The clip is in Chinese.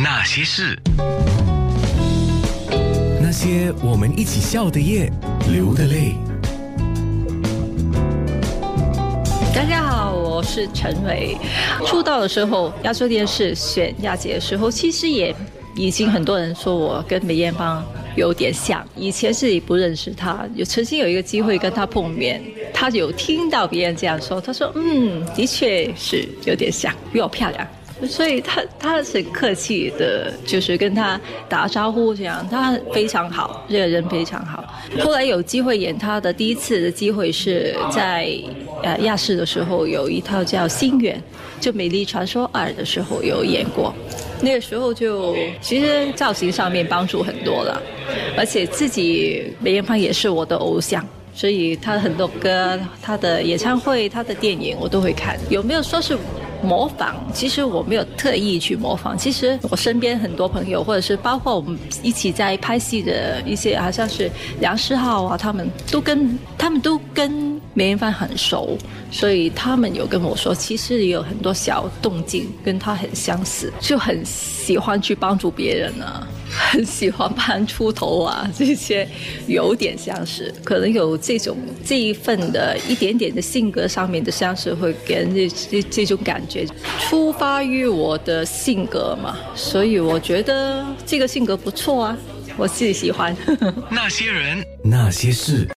那些事，那些我们一起笑的夜，流的泪。大家好，我是陈伟。出道的时候，亚洲电视选亚姐的时候，其实也已经很多人说我跟梅艳芳有点像。以前是也不认识她，有曾经有一个机会跟她碰面，她有听到别人这样说，她说：“嗯，的确是有点像，比我漂亮。”所以他他是客气的，就是跟他打招呼这样，他非常好，这个人非常好。后来有机会演他的第一次的机会是在呃亚视的时候，有一套叫《心愿》，就《美丽传说二》的时候有演过。那个时候就其实造型上面帮助很多了，而且自己梅艳芳也是我的偶像。所以他很多歌、他的演唱会、他的电影我都会看。有没有说是模仿？其实我没有特意去模仿。其实我身边很多朋友，或者是包括我们一起在拍戏的一些，好像是梁世浩啊，他们都跟他们都跟梅艳芳很熟，所以他们有跟我说，其实也有很多小动静跟他很相似，就很喜欢去帮助别人呢。很喜欢搬出头啊，这些有点相似，可能有这种这一份的一点点的性格上面的相似，会给人这这这种感觉，出发于我的性格嘛，所以我觉得这个性格不错啊，我自己喜欢。那些人，那些事。